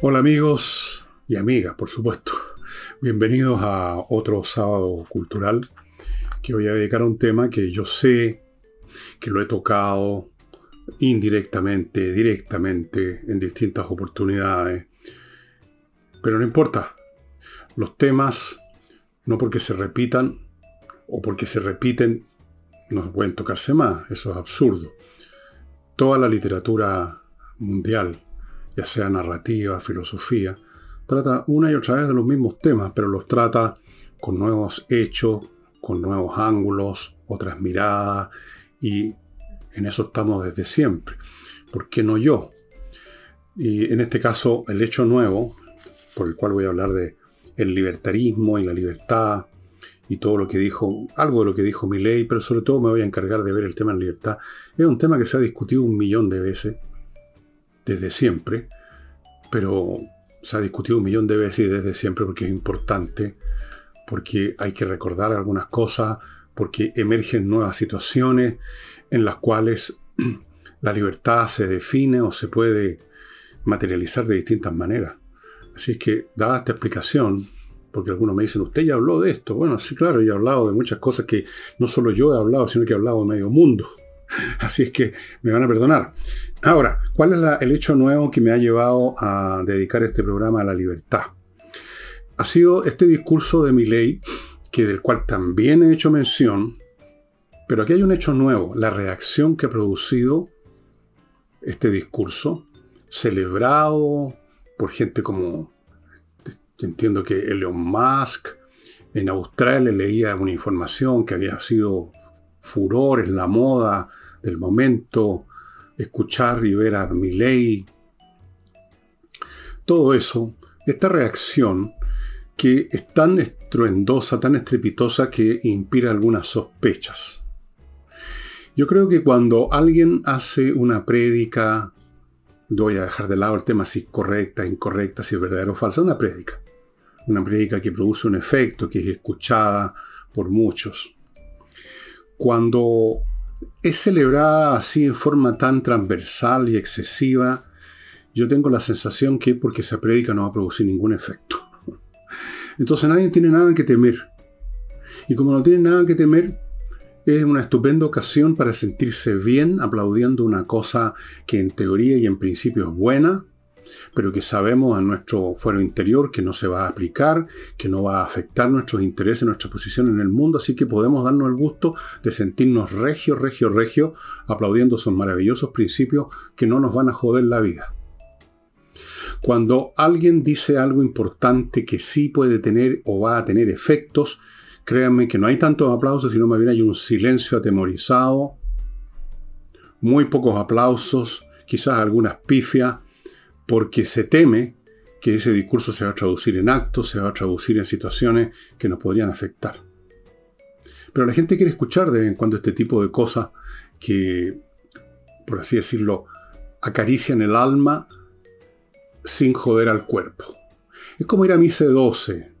Hola amigos y amigas, por supuesto. Bienvenidos a otro sábado cultural que voy a dedicar a un tema que yo sé que lo he tocado indirectamente, directamente, en distintas oportunidades. Pero no importa. Los temas, no porque se repitan o porque se repiten, no pueden tocarse más. Eso es absurdo. Toda la literatura mundial, ya sea narrativa, filosofía, trata una y otra vez de los mismos temas, pero los trata con nuevos hechos, con nuevos ángulos, otras miradas, y en eso estamos desde siempre. ¿Por qué no yo? Y en este caso, el hecho nuevo, por el cual voy a hablar de el libertarismo y la libertad, y todo lo que dijo, algo de lo que dijo ley, pero sobre todo me voy a encargar de ver el tema de libertad. Es un tema que se ha discutido un millón de veces, desde siempre, pero se ha discutido un millón de veces desde siempre porque es importante, porque hay que recordar algunas cosas, porque emergen nuevas situaciones en las cuales la libertad se define o se puede materializar de distintas maneras. Así que, dada esta explicación, porque algunos me dicen, usted ya habló de esto. Bueno, sí, claro, yo he hablado de muchas cosas que no solo yo he hablado, sino que he hablado de medio mundo. Así es que me van a perdonar. Ahora, ¿cuál es el hecho nuevo que me ha llevado a dedicar este programa a la libertad? Ha sido este discurso de mi ley, que del cual también he hecho mención, pero aquí hay un hecho nuevo, la reacción que ha producido este discurso, celebrado por gente como, entiendo que Elon Musk, en Australia leía una información que había sido furor en la moda del momento, escuchar y ver a Milley, todo eso, esta reacción que es tan estruendosa, tan estrepitosa que inspira algunas sospechas. Yo creo que cuando alguien hace una prédica, voy a dejar de lado el tema si es correcta, incorrecta, si es verdadera o falsa, una prédica. Una prédica que produce un efecto, que es escuchada por muchos. Cuando es celebrada así en forma tan transversal y excesiva, yo tengo la sensación que porque se predica no va a producir ningún efecto. Entonces nadie tiene nada que temer. Y como no tiene nada que temer, es una estupenda ocasión para sentirse bien aplaudiendo una cosa que en teoría y en principio es buena, pero que sabemos en nuestro fuero interior que no se va a aplicar, que no va a afectar nuestros intereses, nuestra posición en el mundo, así que podemos darnos el gusto de sentirnos regio, regio, regio, aplaudiendo esos maravillosos principios que no nos van a joder la vida. Cuando alguien dice algo importante que sí puede tener o va a tener efectos, créanme que no hay tantos aplausos, sino más bien hay un silencio atemorizado, muy pocos aplausos, quizás algunas pifias, porque se teme que ese discurso se va a traducir en actos, se va a traducir en situaciones que nos podrían afectar. Pero la gente quiere escuchar de vez en cuando este tipo de cosas que, por así decirlo, acarician el alma sin joder al cuerpo. Es como ir a misa de 12.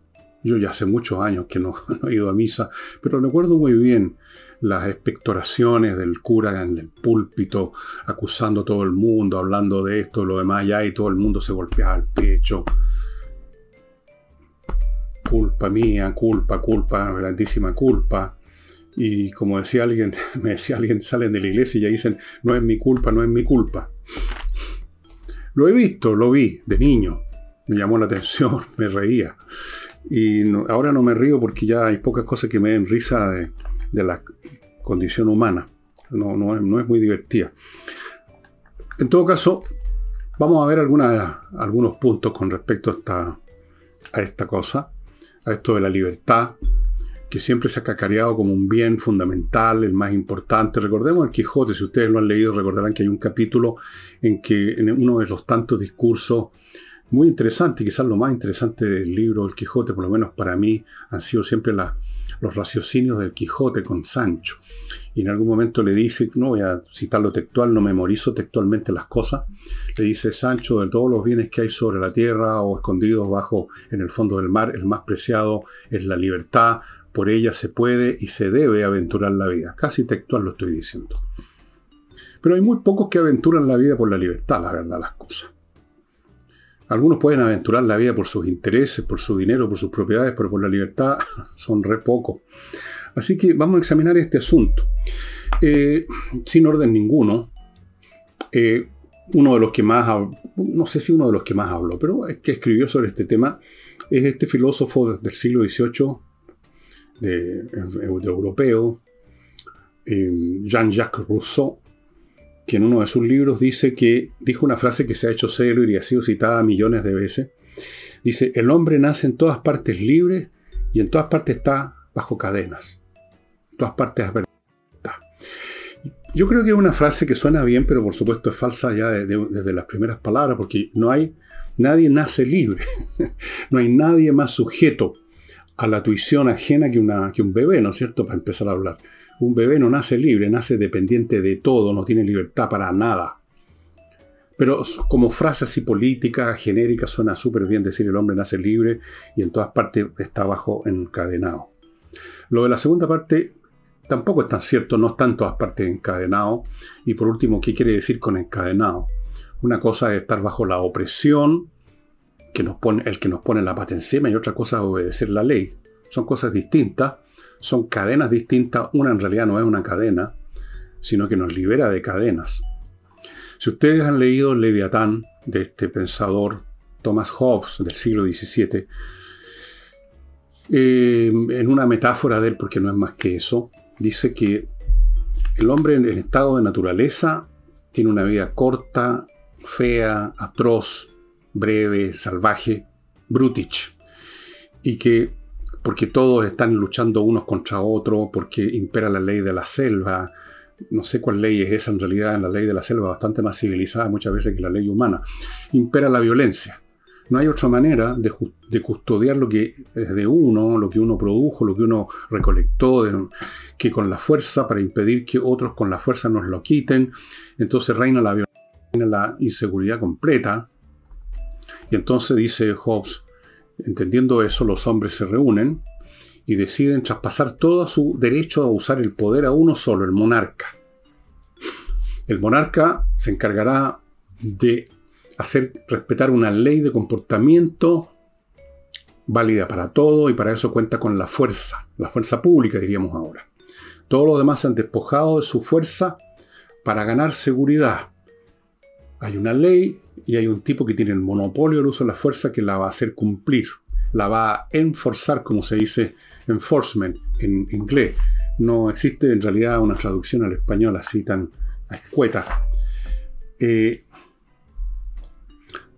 Yo ya hace muchos años que no, no he ido a misa, pero recuerdo muy bien las expectoraciones del cura en el púlpito, acusando a todo el mundo, hablando de esto, lo demás, ya y todo el mundo se golpeaba el pecho. Culpa mía, culpa, culpa, grandísima culpa. Y como decía alguien, me decía alguien, salen de la iglesia y ya dicen, no es mi culpa, no es mi culpa. Lo he visto, lo vi de niño. Me llamó la atención, me reía. Y ahora no me río porque ya hay pocas cosas que me den risa de, de la condición humana. No, no, no es muy divertida. En todo caso, vamos a ver algunos puntos con respecto a esta, a esta cosa, a esto de la libertad, que siempre se ha cacareado como un bien fundamental, el más importante. Recordemos el Quijote, si ustedes lo han leído, recordarán que hay un capítulo en que en uno de los tantos discursos muy interesante, quizás lo más interesante del libro El Quijote, por lo menos para mí, han sido siempre la, los raciocinios del Quijote con Sancho. Y en algún momento le dice, no voy a citarlo textual, no memorizo textualmente las cosas, le dice Sancho, de todos los bienes que hay sobre la tierra o escondidos bajo en el fondo del mar, el más preciado es la libertad, por ella se puede y se debe aventurar la vida. Casi textual lo estoy diciendo. Pero hay muy pocos que aventuran la vida por la libertad, la verdad, las cosas. Algunos pueden aventurar la vida por sus intereses, por su dinero, por sus propiedades, pero por la libertad son re poco. Así que vamos a examinar este asunto. Eh, sin orden ninguno, eh, uno de los que más, no sé si uno de los que más habló, pero es que escribió sobre este tema, es este filósofo del siglo XVIII, de, europeo, eh, Jean-Jacques Rousseau, que en uno de sus libros dice que, dijo una frase que se ha hecho célebre y ha sido citada millones de veces, dice, el hombre nace en todas partes libre y en todas partes está bajo cadenas. En todas partes está. Yo creo que es una frase que suena bien, pero por supuesto es falsa ya desde las primeras palabras, porque no hay, nadie nace libre. no hay nadie más sujeto a la tuición ajena que, que un bebé, ¿no es cierto?, para empezar a hablar. Un bebé no nace libre, nace dependiente de todo, no tiene libertad para nada. Pero como frase así política, genérica, suena súper bien decir el hombre nace libre y en todas partes está bajo encadenado. Lo de la segunda parte tampoco es tan cierto, no está en todas partes encadenado. Y por último, ¿qué quiere decir con encadenado? Una cosa es estar bajo la opresión, que nos pone, el que nos pone la pata encima, y otra cosa es obedecer la ley. Son cosas distintas son cadenas distintas. Una en realidad no es una cadena, sino que nos libera de cadenas. Si ustedes han leído Leviatán de este pensador Thomas Hobbes del siglo XVII, eh, en una metáfora de él, porque no es más que eso, dice que el hombre en el estado de naturaleza tiene una vida corta, fea, atroz, breve, salvaje, brutich, y que porque todos están luchando unos contra otros, porque impera la ley de la selva. No sé cuál ley es esa en realidad, la ley de la selva bastante más civilizada muchas veces que la ley humana. Impera la violencia. No hay otra manera de, custodiar lo que es de uno, lo que uno produjo, lo que uno recolectó, que con la fuerza para impedir que otros con la fuerza nos lo quiten. Entonces reina la violencia, reina la inseguridad completa. Y entonces dice Hobbes, Entendiendo eso, los hombres se reúnen y deciden traspasar todo su derecho a usar el poder a uno solo, el monarca. El monarca se encargará de hacer respetar una ley de comportamiento válida para todo y para eso cuenta con la fuerza, la fuerza pública diríamos ahora. Todos los demás se han despojado de su fuerza para ganar seguridad. Hay una ley y hay un tipo que tiene el monopolio del uso de la fuerza que la va a hacer cumplir, la va a enforzar, como se dice enforcement en inglés. No existe en realidad una traducción al español así tan escueta. Eh,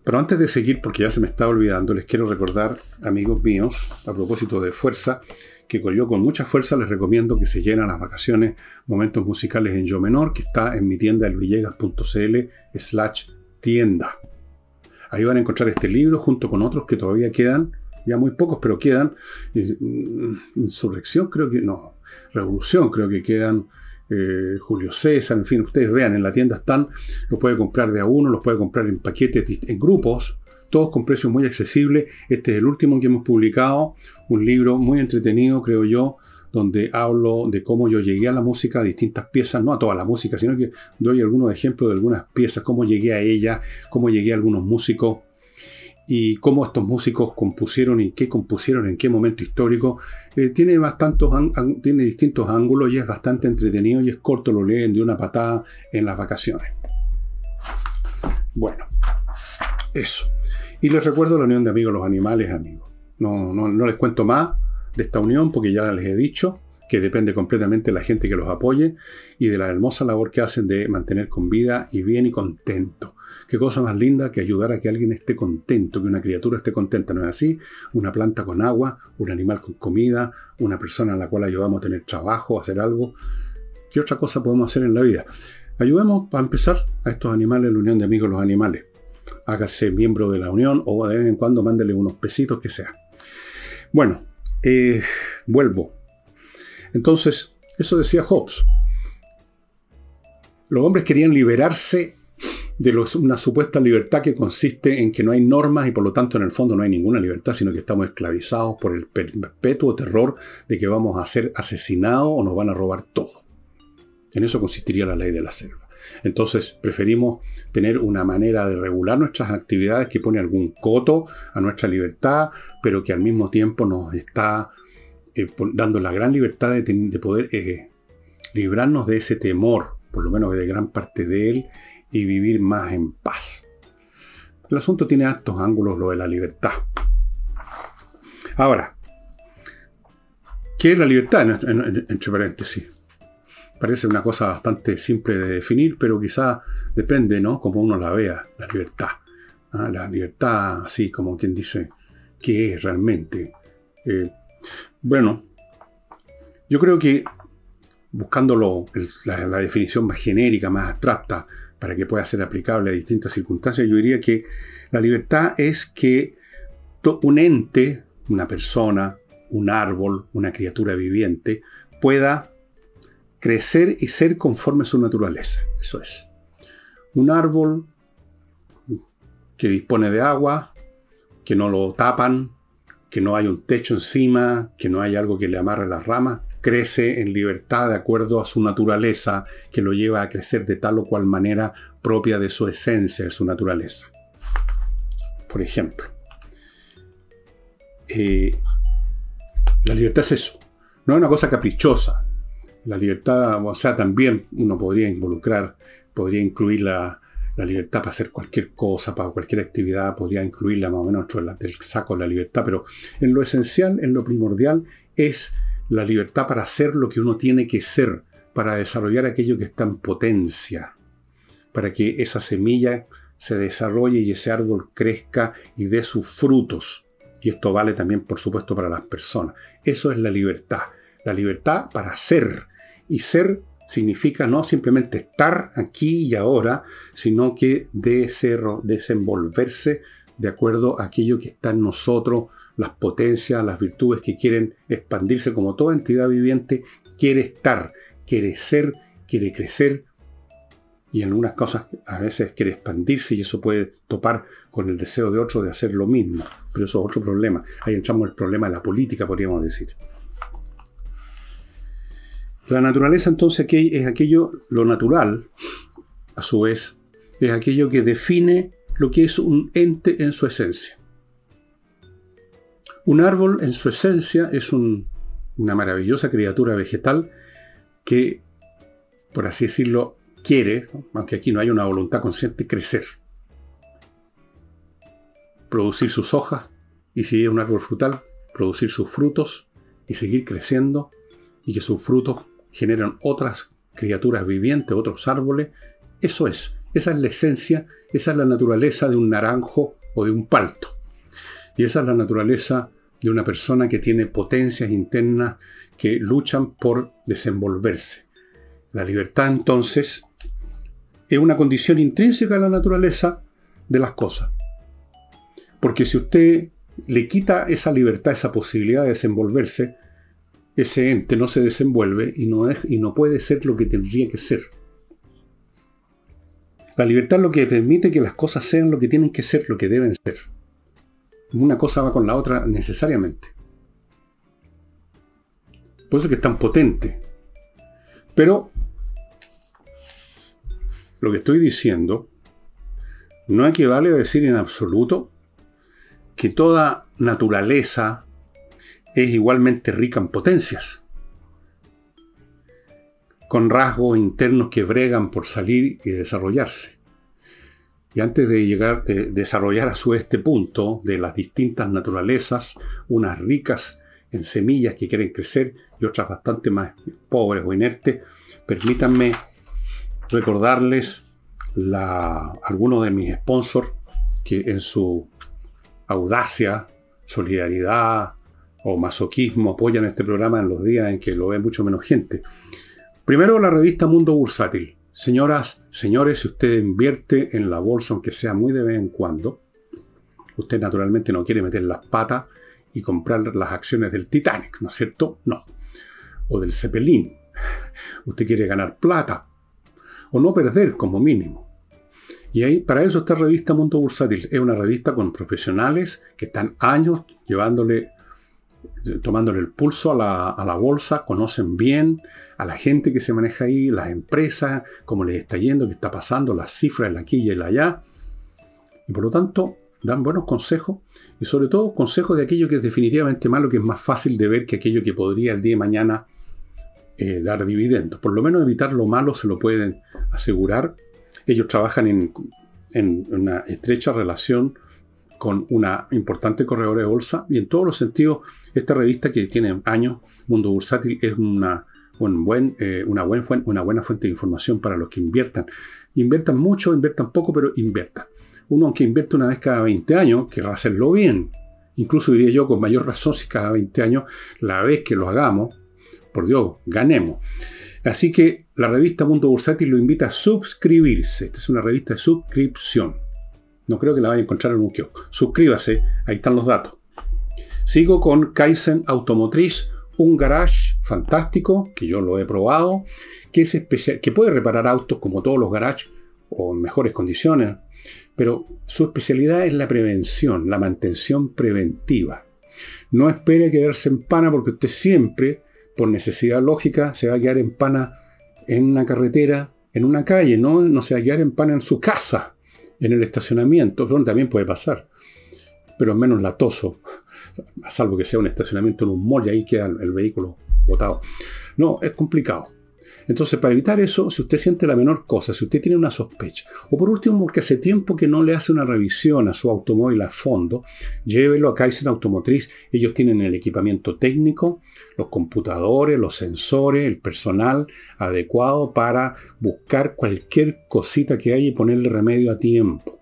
pero antes de seguir, porque ya se me está olvidando, les quiero recordar, amigos míos, a propósito de fuerza, que yo con mucha fuerza les recomiendo que se llenen las vacaciones momentos musicales en yo menor, que está en mi tienda elvillegas.cl slash tienda. Ahí van a encontrar este libro junto con otros que todavía quedan, ya muy pocos, pero quedan. Mm, insurrección, creo que no. Revolución, creo que quedan. Eh, Julio César, en fin, ustedes vean, en la tienda están, los puede comprar de a uno, los puede comprar en paquetes, en grupos, todos con precios muy accesibles. Este es el último que hemos publicado, un libro muy entretenido, creo yo, donde hablo de cómo yo llegué a la música, a distintas piezas, no a toda la música, sino que doy algunos ejemplos de algunas piezas, cómo llegué a ella, cómo llegué a algunos músicos y cómo estos músicos compusieron y qué compusieron en qué momento histórico. Eh, tiene, tiene distintos ángulos y es bastante entretenido y es corto, lo leen de una patada en las vacaciones. Bueno, eso. Y les recuerdo la unión de amigos los animales, amigos. No, no, no les cuento más de esta unión, porque ya les he dicho que depende completamente de la gente que los apoye y de la hermosa labor que hacen de mantener con vida y bien y contento. Qué cosa más linda que ayudar a que alguien esté contento, que una criatura esté contenta, ¿no es así? Una planta con agua, un animal con comida, una persona a la cual ayudamos a tener trabajo, a hacer algo. ¿Qué otra cosa podemos hacer en la vida? Ayudemos para empezar a estos animales, la unión de amigos los animales. Hágase miembro de la unión o de vez en cuando mándele unos pesitos que sea. Bueno, eh, vuelvo. Entonces, eso decía Hobbes. Los hombres querían liberarse de una supuesta libertad que consiste en que no hay normas y por lo tanto en el fondo no hay ninguna libertad, sino que estamos esclavizados por el perpetuo terror de que vamos a ser asesinados o nos van a robar todo. En eso consistiría la ley de la selva. Entonces preferimos tener una manera de regular nuestras actividades que pone algún coto a nuestra libertad, pero que al mismo tiempo nos está eh, dando la gran libertad de, poder eh, librarnos de ese temor, por lo menos de gran parte de él, y vivir más en paz. El asunto tiene altos ángulos, lo de la libertad. Ahora, ¿qué es la libertad? Entre paréntesis. Parece una cosa bastante simple de definir, pero quizá depende, ¿no? Como uno la vea, la libertad. ¿ah? La libertad, así como quien dice, ¿qué es realmente? Eh, bueno, yo creo que buscando la, la, definición más genérica, más abstracta, para que pueda ser aplicable a distintas circunstancias, yo diría que la libertad es que un ente, una persona, un árbol, una criatura viviente, pueda crecer y ser conforme a su naturaleza. Eso es. Un árbol que dispone de agua, que no lo tapan, que no hay un techo encima, que no hay algo que le amarre las ramas, crece en libertad de acuerdo a su naturaleza, que lo lleva a crecer de tal o cual manera propia de su esencia, de su naturaleza. Por ejemplo, eh, la libertad es eso. No es una cosa caprichosa. La libertad, o sea, también uno podría involucrar, podría incluir la, libertad para hacer cualquier cosa, para cualquier actividad, podría incluirla más o menos dentro del saco de la libertad, pero en lo esencial, en lo primordial, es la libertad para hacer lo que uno tiene que ser, para desarrollar aquello que está en potencia, para que esa semilla se desarrolle y ese árbol crezca y dé sus frutos. Y esto vale también, por supuesto, para las personas. Eso es la libertad. La libertad para ser, y ser significa no simplemente estar aquí y ahora, sino que de desenvolverse de acuerdo a aquello que está en nosotros, las potencias, las virtudes que quieren expandirse como toda entidad viviente, quiere estar, quiere ser, quiere crecer, y en algunas cosas a veces quiere expandirse y eso puede topar con el deseo de otro de hacer lo mismo. Pero eso es otro problema. Ahí entramos en el problema de la política, podríamos decir. La naturaleza entonces es aquello, lo natural, a su vez, es aquello que define lo que es un ente en su esencia. Un árbol en su esencia es una maravillosa criatura vegetal que, por así decirlo, quiere, aunque aquí no hay una voluntad consciente, crecer. Producir sus hojas y si es un árbol frutal, producir sus frutos y seguir creciendo y que sus frutos generan otras criaturas vivientes, otros árboles. Eso es, esa es la esencia, esa es la naturaleza de un naranjo o de un palto. Y esa es la naturaleza de una persona que tiene potencias internas que luchan por desenvolverse. La libertad entonces es una condición intrínseca a la naturaleza de las cosas. Porque si usted le quita esa libertad, esa posibilidad de desenvolverse, ese ente no se desenvuelve y no, y no puede ser lo que tendría que ser. La libertad es lo que permite que las cosas sean lo que tienen que ser, lo que deben ser. Una cosa va con la otra necesariamente. Por eso es que es tan potente. Pero lo que estoy diciendo no equivale a decir en absoluto que toda naturaleza es igualmente rica en potencias, con rasgos internos que bregan por salir y desarrollarse. Y antes de llegar, de desarrollar a su este punto de las distintas naturalezas, unas ricas en semillas que quieren crecer y otras bastante más pobres o inertes, permítanme recordarles la, algunos de mis sponsors que en su audacia, solidaridad, o masoquismo apoyan este programa en los días en que lo ve mucho menos gente. Primero, la revista Mundo Bursátil. Señoras, señores, si usted invierte en la bolsa, aunque sea muy de vez en cuando, usted naturalmente no quiere meter las patas y comprar las acciones del Titanic, ¿no es cierto? No. O del Zeppelin. Usted quiere ganar plata. O no perder como mínimo. Y ahí, para eso esta revista Mundo Bursátil es una revista con profesionales que están años llevándole tomándole el pulso a la, a la, bolsa, conocen bien a la gente que se maneja ahí, las empresas, cómo les está yendo, qué está pasando, las cifras, la aquí y el allá. Y por lo tanto, dan buenos consejos y sobre todo consejos de aquello que es definitivamente malo, que es más fácil de ver que aquello que podría el día de mañana eh, dar dividendos. Por lo menos evitar lo malo se lo pueden asegurar. Ellos trabajan en, en una estrecha relación con una importante corredora de bolsa y en todos los sentidos esta revista que tiene años, Mundo Bursátil, es una, un buen, eh, una, buen, una buena fuente de información para los que inviertan. Inviertan mucho, inviertan poco, pero inviertan. Uno aunque invierte una vez cada 20 años, querrá hacerlo bien. Incluso diría yo con mayor razón si cada 20 años, la vez que lo hagamos, por Dios, ganemos. Así que la revista Mundo Bursátil lo invita a suscribirse. Esta es una revista de suscripción. No creo que la vaya a encontrar en un kiosco. Suscríbase, ahí están los datos. Sigo con Kaizen Automotriz, un garage fantástico, que yo lo he probado, que, es especial, que puede reparar autos como todos los garages o en mejores condiciones, pero su especialidad es la prevención, la mantención preventiva. No espere quedarse en pana porque usted siempre, por necesidad lógica, se va a quedar en pana en una carretera, en una calle, no, no se va a quedar en pana en su casa en el estacionamiento, donde también puede pasar, pero es menos latoso, salvo que sea un estacionamiento en un mall y ahí queda el vehículo botado. No, es complicado. Entonces, para evitar eso, si usted siente la menor cosa, si usted tiene una sospecha, o por último, porque hace tiempo que no le hace una revisión a su automóvil a fondo, llévelo a Kaizen Automotriz. Ellos tienen el equipamiento técnico, los computadores, los sensores, el personal adecuado para buscar cualquier cosita que haya y ponerle remedio a tiempo.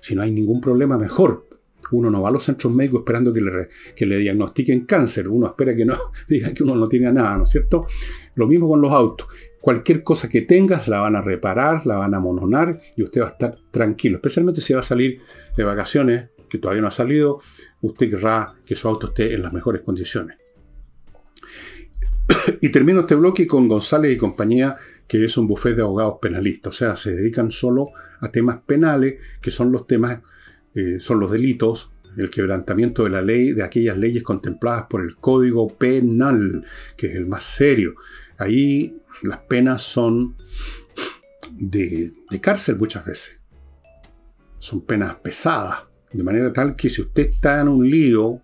Si no hay ningún problema, mejor. Uno no va a los centros médicos esperando que le, que le diagnostiquen cáncer. Uno espera que no digan que uno no tiene nada, ¿no es cierto? Lo mismo con los autos. Cualquier cosa que tengas la van a reparar, la van a mononar y usted va a estar tranquilo. Especialmente si va a salir de vacaciones, que todavía no ha salido, usted querrá que su auto esté en las mejores condiciones. y termino este bloque con González y compañía, que es un bufete de abogados penalistas. O sea, se dedican solo a temas penales, que son los temas eh, son los delitos, el quebrantamiento de la ley, de aquellas leyes contempladas por el Código Penal, que es el más serio. Ahí las penas son de, de cárcel muchas veces. Son penas pesadas, de manera tal que si usted está en un lío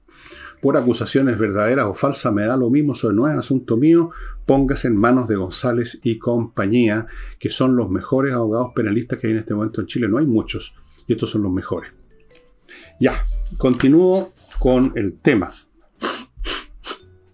por acusaciones verdaderas o falsas, me da lo mismo, eso no es asunto mío, póngase en manos de González y compañía, que son los mejores abogados penalistas que hay en este momento en Chile. No hay muchos, y estos son los mejores. Ya, continúo con el tema.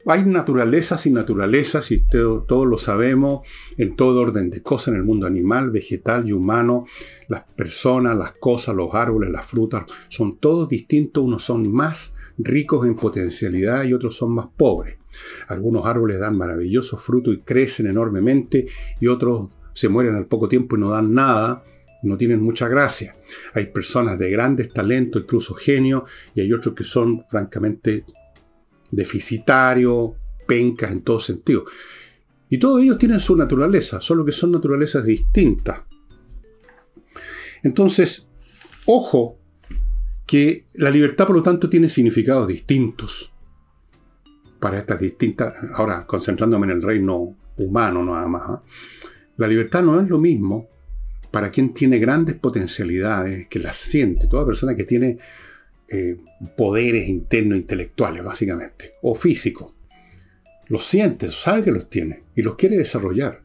Hay naturalezas y naturalezas, y todos lo sabemos, en todo orden de cosas, en el mundo animal, vegetal y humano. Las personas, las cosas, los árboles, las frutas, son todos distintos. Unos son más ricos en potencialidad y otros son más pobres. Algunos árboles dan maravillosos frutos y crecen enormemente, y otros se mueren al poco tiempo y no dan nada no tienen mucha gracia. Hay personas de grandes talentos, incluso genios, y hay otros que son francamente deficitarios, pencas en todo sentido. Y todos ellos tienen su naturaleza, solo que son naturalezas distintas. Entonces, ojo que la libertad, por lo tanto, tiene significados distintos para estas distintas, ahora concentrándome en el reino humano nada más. ¿ah? La libertad no es lo mismo para quien tiene grandes potencialidades, que las siente, toda persona que tiene eh, poderes internos intelectuales, básicamente, o físicos, los siente, sabe que los tiene y los quiere desarrollar.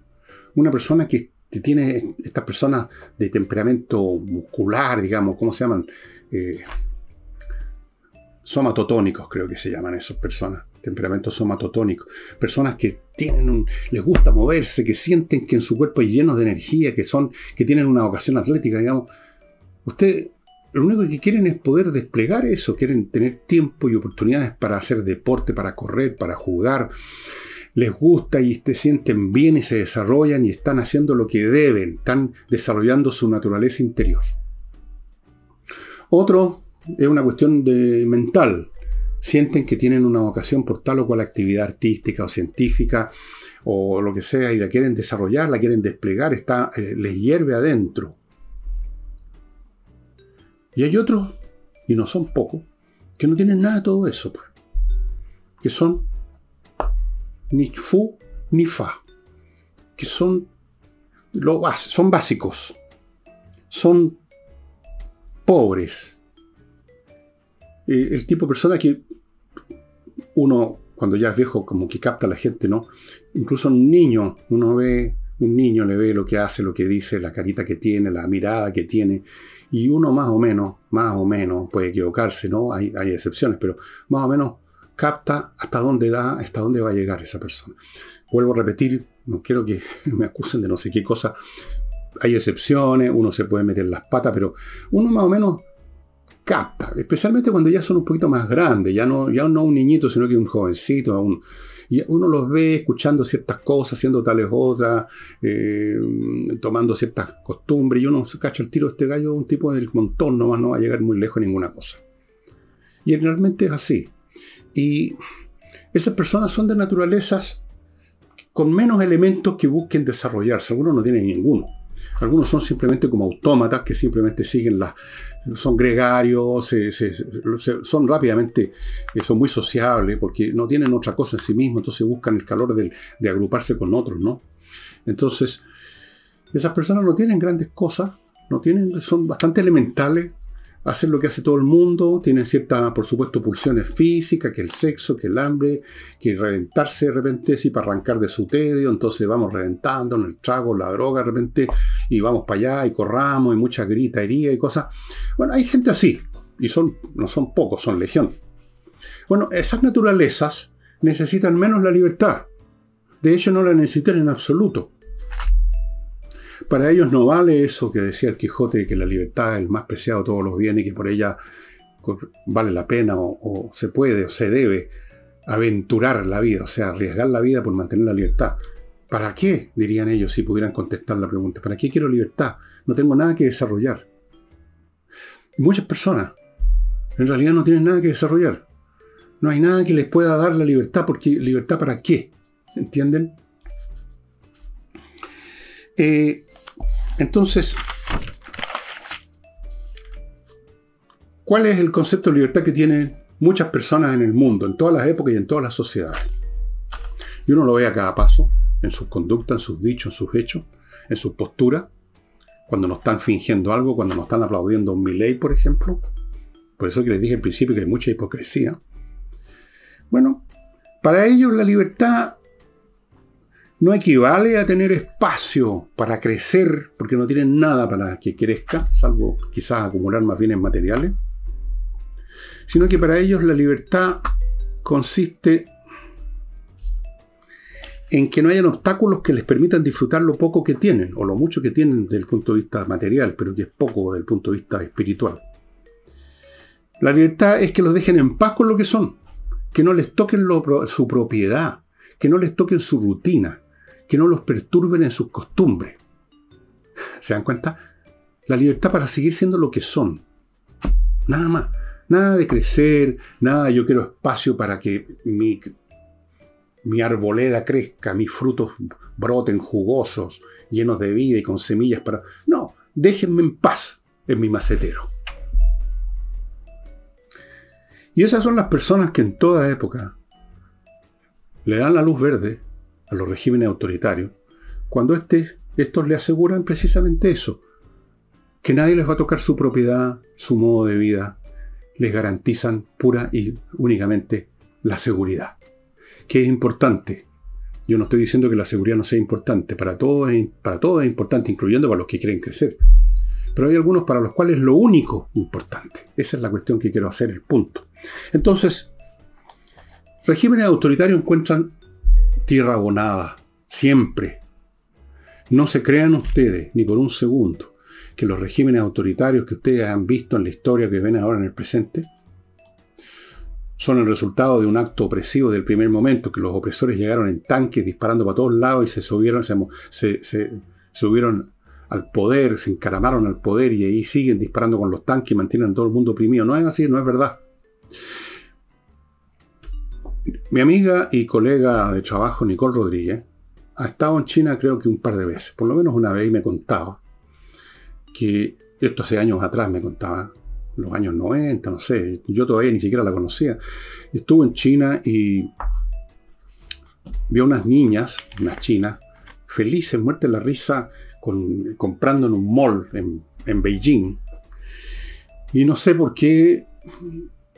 Una persona que tiene estas personas de temperamento muscular, digamos, ¿cómo se llaman? Eh, somatotónicos, creo que se llaman esas personas temperamento somatotónico, personas que tienen les gusta moverse, que sienten que en su cuerpo hay llenos de energía, que son, que tienen una vocación atlética, digamos. Usted, lo único que quieren es poder desplegar eso, quieren tener tiempo y oportunidades para hacer deporte, para correr, para jugar. Les gusta y se sienten bien y se desarrollan y están haciendo lo que deben, están desarrollando su naturaleza interior. Otro es una cuestión de mental sienten que tienen una vocación por tal o cual actividad artística o científica o lo que sea y la quieren desarrollar, la quieren desplegar, está, eh, les hierve adentro. Y hay otros, y no son pocos, que no tienen nada de todo eso. Pues. que son ni fu ni fa, que son, lo, son básicos, son pobres. Eh, el tipo de persona que uno, cuando ya es viejo, como que capta a la gente, ¿no? Incluso un niño, uno ve, un niño le ve lo que hace, lo que dice, la carita que tiene, la mirada que tiene, y uno más o menos, más o menos, puede equivocarse, ¿no? Hay, hay excepciones, pero más o menos capta hasta dónde da, hasta dónde va a llegar esa persona. Vuelvo a repetir, no quiero que me acusen de no sé qué cosa. Hay excepciones, uno se puede meter las patas, pero uno más o menos capta, especialmente cuando ya son un poquito más grandes, ya no, ya no un niñito, sino que un jovencito, un, y uno los ve escuchando ciertas cosas, haciendo tales otras, eh, tomando ciertas costumbres, y uno se cacha el tiro de este gallo, un tipo del montón, nomás no va a llegar muy lejos en ninguna cosa. Y realmente es así. Y esas personas son de naturalezas con menos elementos que busquen desarrollarse. Algunos no tienen ninguno. Algunos son simplemente como autómatas que simplemente siguen las. son gregarios, son rápidamente, eh, son muy sociables porque no tienen otra cosa en sí mismos, entonces buscan el calor de, de agruparse con otros, ¿no? Entonces, esas personas no tienen grandes cosas, no tienen, son bastante elementales, hacen lo que hace todo el mundo, tienen ciertas, por supuesto, pulsiones físicas, que el sexo, que el hambre, que reventarse de repente, sí, para arrancar de su tedio, entonces vamos reventando en el trago, la droga de repente, y vamos para allá y corramos, y mucha gritería y cosas. Bueno, hay gente así, y son, no son pocos, son legión. Bueno, esas naturalezas necesitan menos la libertad. De hecho, no la necesitan en absoluto. Para ellos no vale eso que decía el Quijote, que la libertad es el más preciado de todos los bienes y que por ella vale la pena o, se puede o se debe aventurar la vida, o sea, arriesgar la vida por mantener la libertad. ¿Para qué? dirían ellos si pudieran contestar la pregunta. ¿Para qué quiero libertad? No tengo nada que desarrollar. muchas personas en realidad no tienen nada que desarrollar. No hay nada que les pueda dar la libertad, porque libertad para qué? ¿Entienden? Eh, entonces, ¿cuál es el concepto de libertad que tienen muchas personas en el mundo, en todas las épocas y en todas las sociedades? Y uno lo ve a cada paso, en sus conductas, en sus dichos, en sus hechos, en sus posturas, cuando nos están fingiendo algo, cuando nos están aplaudiendo un Milley, por ejemplo. Por eso que les dije al principio que hay mucha hipocresía. Bueno, para ellos la libertad no equivale a tener espacio para crecer, porque no tienen nada para que crezca, salvo quizás acumular más bienes materiales, sino que para ellos la libertad consiste en que no hayan obstáculos que les permitan disfrutar lo poco que tienen, o lo mucho que tienen desde el punto de vista material, pero que es poco desde el punto de vista espiritual. La libertad es que los dejen en paz con lo que son, que no les toquen su propiedad, que no les toquen su rutina, que no los perturben en sus costumbres. ¿Se dan cuenta? La libertad para seguir siendo lo que son. Nada más. Nada de crecer, nada yo quiero espacio para que mi, mi arboleda crezca, mis frutos broten jugosos, llenos de vida y con semillas para... No, déjenme en paz en mi macetero. Y esas son las personas que en toda época le dan la luz verde a los regímenes autoritarios, cuando este, estos le aseguran precisamente eso, que nadie les va a tocar su propiedad, su modo de vida, les garantizan pura y únicamente la seguridad, que es importante. Yo no estoy diciendo que la seguridad no sea importante, para todos es, para todos es importante, incluyendo para los que quieren crecer. Pero hay algunos para los cuales es lo único importante. Esa es la cuestión que quiero hacer, el punto. Entonces, regímenes autoritarios encuentran tierra abonada, siempre. No se crean ustedes, ni por un segundo, que los regímenes autoritarios que ustedes han visto en la historia que ven ahora en el presente, son el resultado de un acto opresivo del primer momento, que los opresores llegaron en tanques disparando para todos lados y se subieron, se, subieron al poder, se encaramaron al poder y ahí siguen disparando con los tanques y mantienen a todo el mundo oprimido. No es así, no es verdad. Mi amiga y colega de trabajo, Nicole Rodríguez, ha estado en China creo que un par de veces, por lo menos una vez y me contaba que esto hace años atrás me contaba, los años 90, no sé, yo todavía ni siquiera la conocía. Estuvo en China y vio unas niñas, unas chinas, felices, muertas la risa, comprando en un mall en Beijing. Y no sé por qué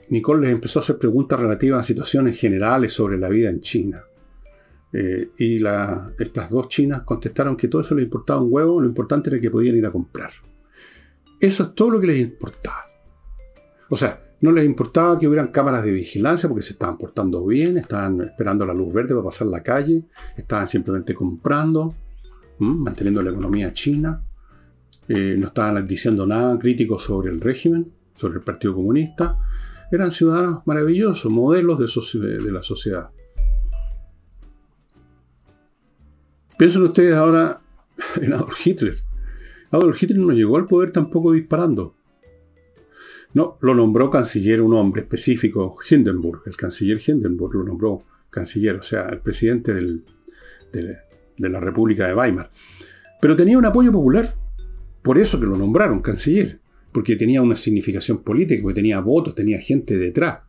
Nicole les empezó a hacer preguntas relativas a situaciones generales sobre la vida en China. Eh, y estas dos chinas contestaron que todo eso les importaba un huevo, lo importante era que podían ir a comprar. Eso es todo lo que les importaba. O sea, no les importaba que hubieran cámaras de vigilancia porque se estaban portando bien, estaban esperando la luz verde para pasar la calle, estaban simplemente comprando, manteniendo la economía china, eh, no estaban diciendo nada crítico sobre el régimen, sobre el Partido Comunista. Eran ciudadanos maravillosos, modelos de la sociedad. Piensen ustedes ahora en Adolf Hitler. Adolf Hitler no llegó al poder tampoco disparando. No, lo nombró canciller un hombre específico, Hindenburg, el canciller Hindenburg lo nombró canciller, o sea, el presidente de, de la República de Weimar. Pero tenía un apoyo popular, por eso que lo nombraron canciller, porque tenía una significación política, porque tenía votos, tenía gente detrás.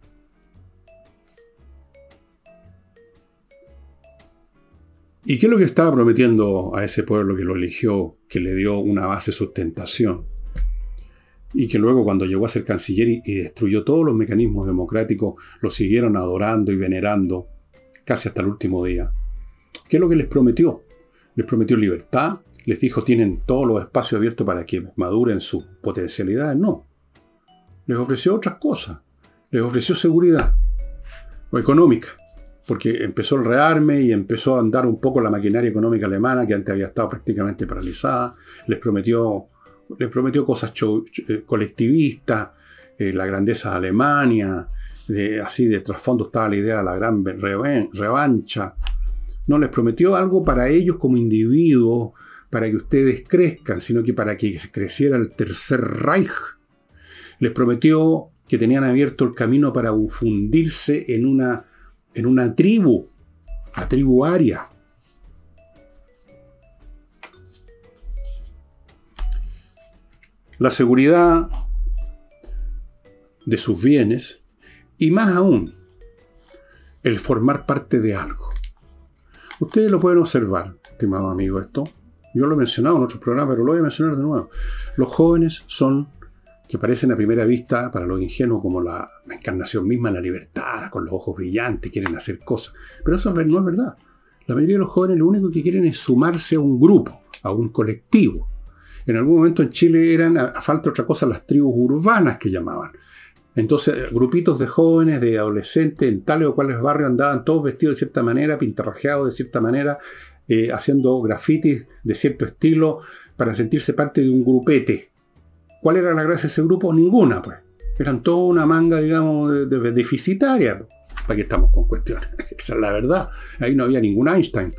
¿Y qué es lo que estaba prometiendo a ese pueblo que lo eligió, que le dio una base sustentación? Y que luego cuando llegó a ser canciller y, destruyó todos los mecanismos democráticos, lo siguieron adorando y venerando casi hasta el último día. ¿Qué es lo que les prometió? Les prometió libertad, les dijo tienen todos los espacios abiertos para que maduren sus potencialidades. No. Les ofreció otras cosas. Les ofreció seguridad o económica porque empezó el rearme y empezó a andar un poco la maquinaria económica alemana que antes había estado prácticamente paralizada. Les prometió, les prometió cosas eh, colectivistas, eh, la grandeza de Alemania, así de trasfondo estaba la idea de la gran revancha. No les prometió algo para ellos como individuos, para que ustedes crezcan, sino que para que creciera el tercer Reich. Les prometió que tenían abierto el camino para fundirse en una en una tribu, la tribu aria. La seguridad de sus bienes y más aún, el formar parte de algo. Ustedes lo pueden observar, estimado amigo, esto. Yo lo he mencionado en otros programas, pero lo voy a mencionar de nuevo. Los jóvenes son que parecen a primera vista para los ingenuos como la, encarnación misma la libertad, con los ojos brillantes, quieren hacer cosas. Pero eso no es verdad. La mayoría de los jóvenes lo único que quieren es sumarse a un grupo, a un colectivo. En algún momento en Chile eran, a, falta de otra cosa, las tribus urbanas que llamaban. Entonces, grupitos de jóvenes, de adolescentes, en tales o cuales barrios andaban todos vestidos de cierta manera, pintarrajeados de cierta manera, eh, haciendo grafitis de cierto estilo, para sentirse parte de un grupete. ¿Cuál era la gracia de ese grupo? Ninguna, pues. Eran toda una manga, digamos, de, deficitaria. ¿Para qué estamos con cuestiones? Esa es la verdad. Ahí no había ningún Einstein.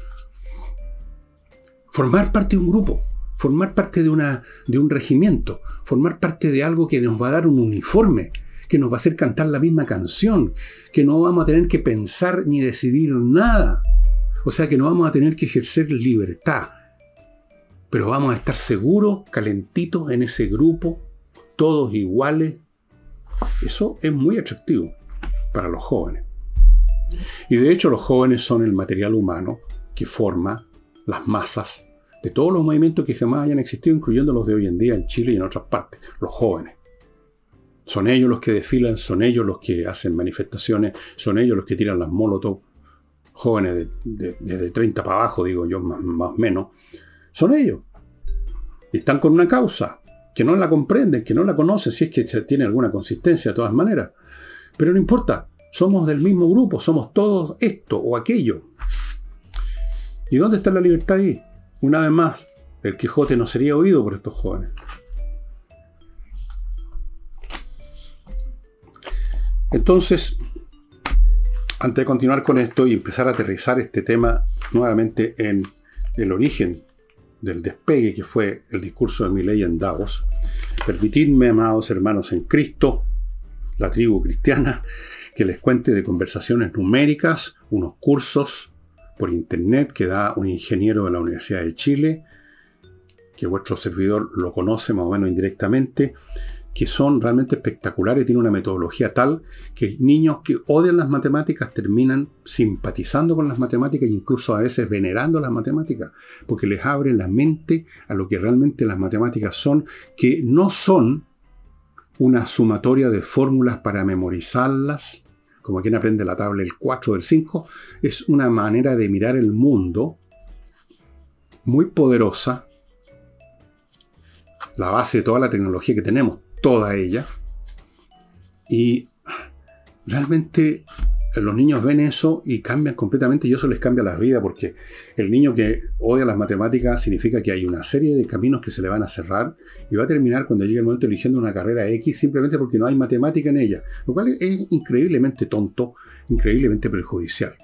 Formar parte de un grupo, formar parte de, una, de un regimiento, formar parte de algo que nos va a dar un uniforme, que nos va a hacer cantar la misma canción, que no vamos a tener que pensar ni decidir nada. O sea que no vamos a tener que ejercer libertad pero vamos a estar seguros, calentitos en ese grupo, todos iguales. Eso es muy atractivo para los jóvenes. Y de hecho los jóvenes son el material humano que forma las masas de todos los movimientos que jamás hayan existido, incluyendo los de hoy en día en Chile y en otras partes, los jóvenes. Son ellos los que desfilan, son ellos los que hacen manifestaciones, son ellos los que tiran las molotov, jóvenes desde de, 30 para abajo, digo yo, más o menos, son ellos. Están con una causa, que no la comprenden, que no la conocen, si es que tiene alguna consistencia de todas maneras. Pero no importa, somos del mismo grupo, somos todos esto o aquello. ¿Y dónde está la libertad ahí? Una vez más, el Quijote no sería oído por estos jóvenes. Entonces, antes de continuar con esto y empezar a aterrizar este tema nuevamente en el origen del despegue que fue el discurso de ley en Davos, permitidme, amados hermanos en Cristo, la tribu cristiana, que les cuente de conversaciones numéricas, unos cursos por internet que da un ingeniero de la Universidad de Chile, que vuestro servidor lo conoce más o menos indirectamente, que son realmente espectaculares, tiene una metodología tal que niños que odian las matemáticas terminan simpatizando con las matemáticas e incluso a veces venerando las matemáticas, porque les abren la mente a lo que realmente las matemáticas son, que no son una sumatoria de fórmulas para memorizarlas, como quien aprende la tabla del 4 o del 5, es una manera de mirar el mundo muy poderosa, la base de toda la tecnología que tenemos, toda ella. Y realmente los niños ven eso y cambian completamente y eso les cambia la vida porque el niño que odia las matemáticas significa que hay una serie de caminos que se le van a cerrar y va a terminar cuando llegue el momento eligiendo una carrera X simplemente porque no hay matemática en ella, lo cual es increíblemente tonto, increíblemente perjudicial.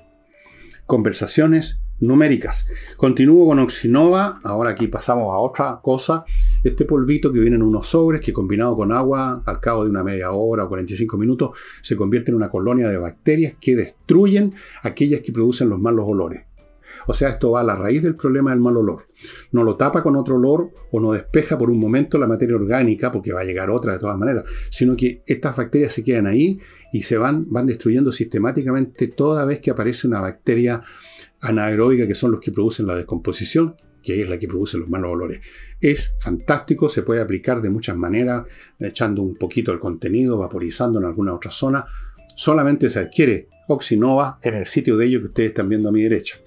Conversaciones numéricas. Continúo con Oxinova, ahora aquí pasamos a otra cosa. Este polvito que viene en unos sobres que combinado con agua al cabo de una media hora o 45 minutos se convierte en una colonia de bacterias que destruyen aquellas que producen los malos olores. O sea, esto va a la raíz del problema del mal olor. No lo tapa con otro olor o no despeja por un momento la materia orgánica, porque va a llegar otra de todas maneras, sino que estas bacterias se quedan ahí y se van, van destruyendo sistemáticamente toda vez que aparece una bacteria anaeróbica, que son los que producen la descomposición, que es la que produce los malos olores. Es fantástico, se puede aplicar de muchas maneras, echando un poquito el contenido, vaporizando en alguna otra zona. Solamente se adquiere Oxinova en el sitio de ellos que ustedes están viendo a mi derecha.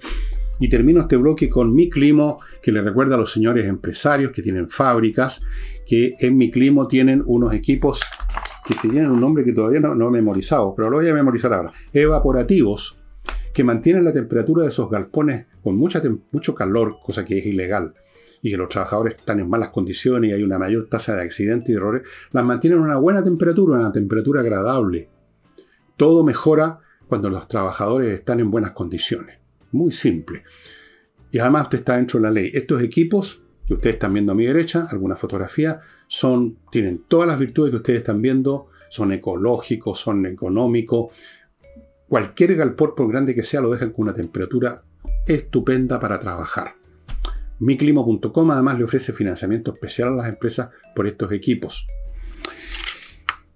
Y termino este bloque con Mi Climo, que le recuerda a los señores empresarios que tienen fábricas, que en Mi Climo tienen unos equipos que tienen un nombre que todavía no, no he memorizado, pero lo voy a memorizar ahora. Evaporativos que mantienen la temperatura de esos galpones con mucho calor, cosa que es ilegal, y que los trabajadores están en malas condiciones y hay una mayor tasa de accidentes y errores, las mantienen a una buena temperatura, una temperatura agradable. Todo mejora cuando los trabajadores están en buenas condiciones. Muy simple. Y además usted está dentro de la ley. Estos equipos que ustedes están viendo a mi derecha, alguna fotografía, son, tienen todas las virtudes que ustedes están viendo, son ecológicos, son económicos, Cualquier galpón, por grande que sea, lo dejan con una temperatura estupenda para trabajar. Miclimo.com además le ofrece financiamiento especial a las empresas por estos equipos.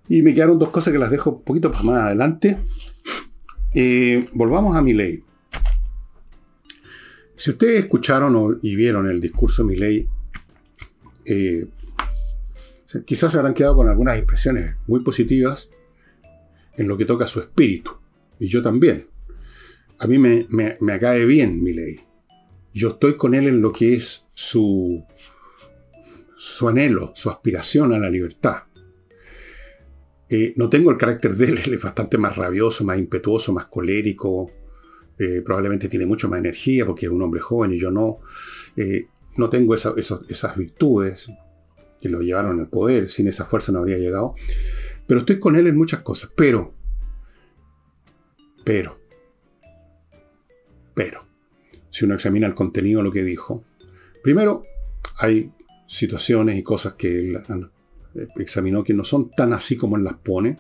Y me quedaron dos cosas que las dejo un poquito más adelante. Eh, volvamos a mi ley. Si ustedes escucharon y vieron el discurso de mi ley, eh, quizás se habrán quedado con algunas impresiones muy positivas en lo que toca su espíritu. Y yo también. A mí me, me, me acabe bien mi ley. Yo estoy con él en lo que es su, su anhelo, su aspiración a la libertad. Eh, no tengo el carácter de él, él es bastante más rabioso, más impetuoso, más colérico. Eh, probablemente tiene mucho más energía porque es un hombre joven y yo no. Eh, no tengo esas virtudes que lo llevaron al poder. Sin esa fuerza no habría llegado. Pero estoy con él en muchas cosas. Pero pero, pero, si uno examina el contenido de lo que dijo, primero hay situaciones y cosas que él examinó que no son tan así como él las pone.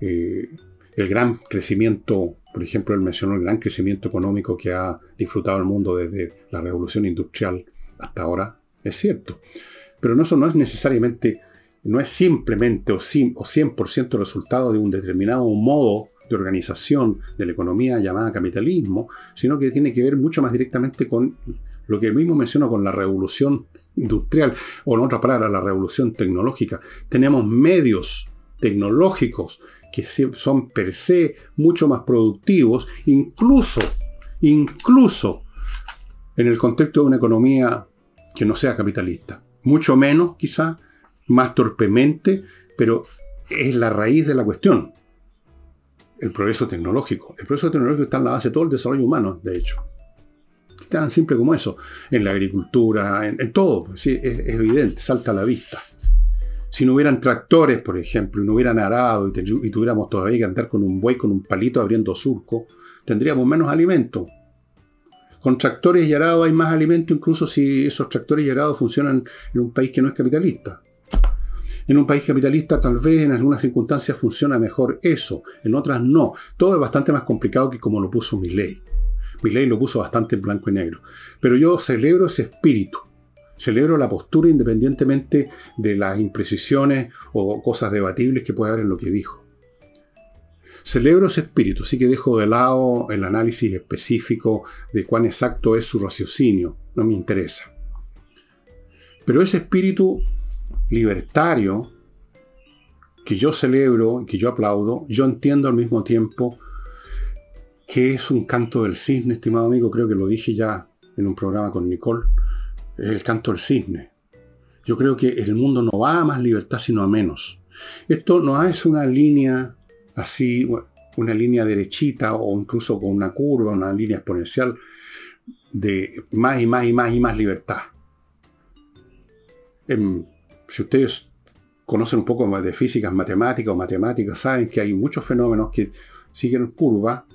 Eh, el gran crecimiento, por ejemplo, él mencionó el gran crecimiento económico que ha disfrutado el mundo desde la revolución industrial hasta ahora, es cierto. Pero eso no es necesariamente, no es simplemente o, o 100% resultado de un determinado modo de organización de la economía llamada capitalismo, sino que tiene que ver mucho más directamente con lo que mismo menciono con la revolución industrial, o en otra palabra, la revolución tecnológica. Tenemos medios tecnológicos que son per se mucho más productivos, incluso, incluso en el contexto de una economía que no sea capitalista. Mucho menos, quizá, más torpemente, pero es la raíz de la cuestión el progreso tecnológico. El progreso tecnológico está en la base de todo el desarrollo humano, de hecho. Tan simple como eso. En la agricultura, en, todo. Pues es, evidente, salta a la vista. Si no hubieran tractores, por ejemplo, y no hubieran arado y, tuviéramos todavía que andar con un buey con un palito abriendo surco, tendríamos menos alimento. Con tractores y arado hay más alimento, incluso si esos tractores y arado funcionan en un país que no es capitalista. En un país capitalista tal vez en algunas circunstancias funciona mejor eso, en otras no. Todo es bastante más complicado que como lo puso mi ley. Mi ley lo puso bastante en blanco y negro. Pero yo celebro ese espíritu. Celebro la postura independientemente de las imprecisiones o cosas debatibles que pueda haber en lo que dijo. Celebro ese espíritu, sí que dejo de lado el análisis específico de cuán exacto es su raciocinio, no me interesa. Pero ese espíritu libertario que yo celebro, que yo aplaudo, yo entiendo al mismo tiempo que es un canto del cisne, estimado amigo, creo que lo dije ya en un programa con Nicole, es el canto del cisne. Yo creo que el mundo no va a más libertad, sino a menos. Esto no es una línea así, una línea derechita o incluso con una curva, una línea exponencial de más y más y más y más libertad. Si ustedes conocen un poco más de físicas matemáticas o matemáticas, saben que hay muchos fenómenos que siguen curva,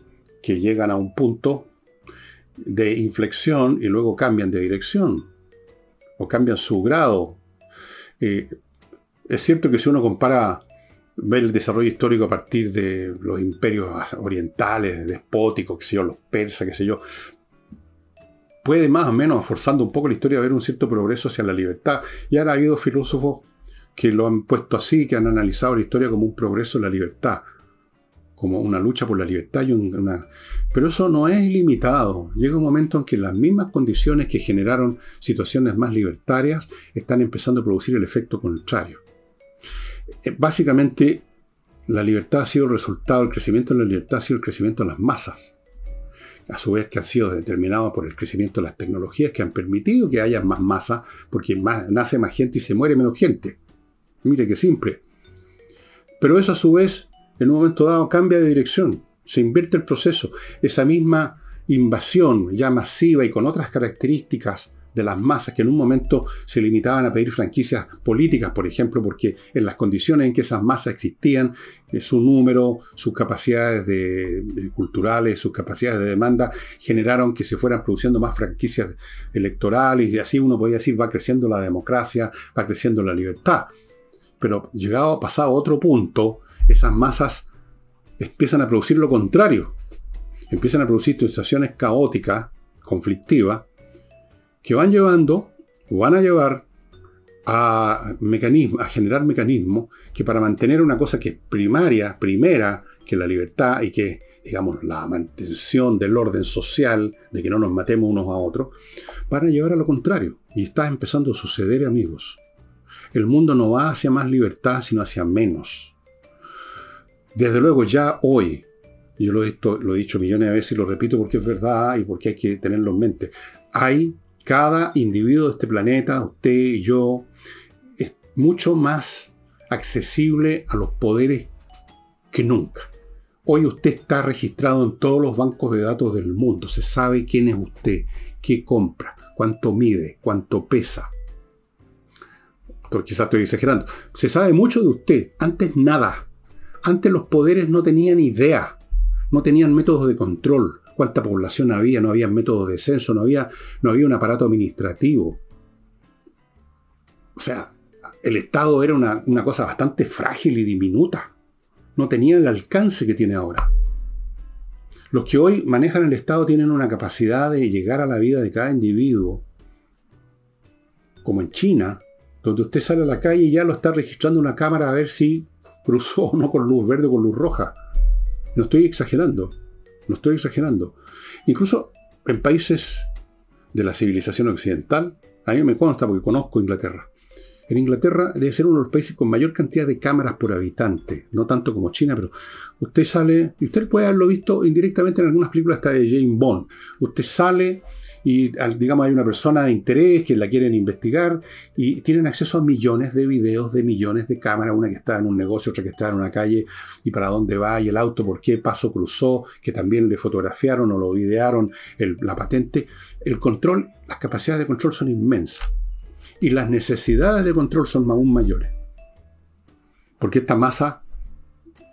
que llegan a un punto de inflexión y luego cambian de dirección o cambian su grado. Eh, es cierto que si uno compara, ve el desarrollo histórico a partir de los imperios orientales, despóticos, que sé yo, los persas, qué sé yo, puede más o menos, forzando un poco la historia, haber un cierto progreso hacia la libertad. Y ahora ha habido filósofos que lo han puesto así, que han analizado la historia como un progreso en la libertad, como una lucha por la libertad. Y. Pero eso no es ilimitado. Llega un momento en que las mismas condiciones que generaron situaciones más libertarias están empezando a producir el efecto contrario. Eh, básicamente, la libertad ha sido el resultado, el crecimiento de la libertad ha sido el crecimiento de las masas a su vez que han sido determinados por el crecimiento de las tecnologías que han permitido que haya más masa, porque nace más gente y se muere menos gente. Mire qué simple. Pero eso a su vez, en un momento dado, cambia de dirección. Se invierte el proceso. Esa misma invasión ya masiva y con otras características de las masas que en un momento se limitaban a pedir franquicias políticas, por ejemplo, porque en las condiciones en que esas masas existían, eh, su número, sus capacidades culturales, sus capacidades de demanda, generaron que se fueran produciendo más franquicias electorales y así uno podía decir va creciendo la democracia, va creciendo la libertad. Pero llegado, pasado a otro punto, esas masas empiezan a producir lo contrario. Empiezan a producir situaciones caóticas, conflictivas, que van llevando van a llevar a, generar mecanismos que para mantener una cosa que es primaria, primera, que la libertad y que, digamos, la mantención del orden social, de que no nos matemos unos a otros, van a llevar a lo contrario. Y está empezando a suceder, amigos. El mundo no va hacia más libertad, sino hacia menos. Desde luego, ya hoy, yo lo he, lo he dicho millones de veces y lo repito porque es verdad y porque hay que tenerlo en mente, hay cada individuo de este planeta, usted y yo, es mucho más accesible a los poderes que nunca. Hoy usted está registrado en todos los bancos de datos del mundo. Se sabe quién es usted, qué compra, cuánto mide, cuánto pesa. quizás estoy exagerando. Se sabe mucho de usted. Antes nada. Antes los poderes no tenían idea. No tenían métodos de control cuánta población había, no había métodos de censo, no había, no había un aparato administrativo. O sea, el Estado era una, una cosa bastante frágil y diminuta. No tenía el alcance que tiene ahora. Los que hoy manejan el Estado tienen una capacidad de llegar a la vida de cada individuo, como en China, donde usted sale a la calle y ya lo está registrando una cámara a ver si cruzó o no con luz verde o con luz roja. No estoy exagerando. No estoy exagerando. Incluso en países de la civilización occidental, a mí me consta porque conozco Inglaterra. En Inglaterra debe ser uno de los países con mayor cantidad de cámaras por habitante, no tanto como China, pero usted sale, y usted puede haberlo visto indirectamente en algunas películas de James Bond. Usted sale y digamos hay una persona de interés que la quieren investigar y tienen acceso a millones de videos de millones de cámaras, una que está en un negocio, otra que está en una calle y para dónde va y el auto, por qué paso cruzó, que también le fotografiaron o lo videaron, la patente. El control, las capacidades de control son inmensas y las necesidades de control son aún mayores. Porque esta masa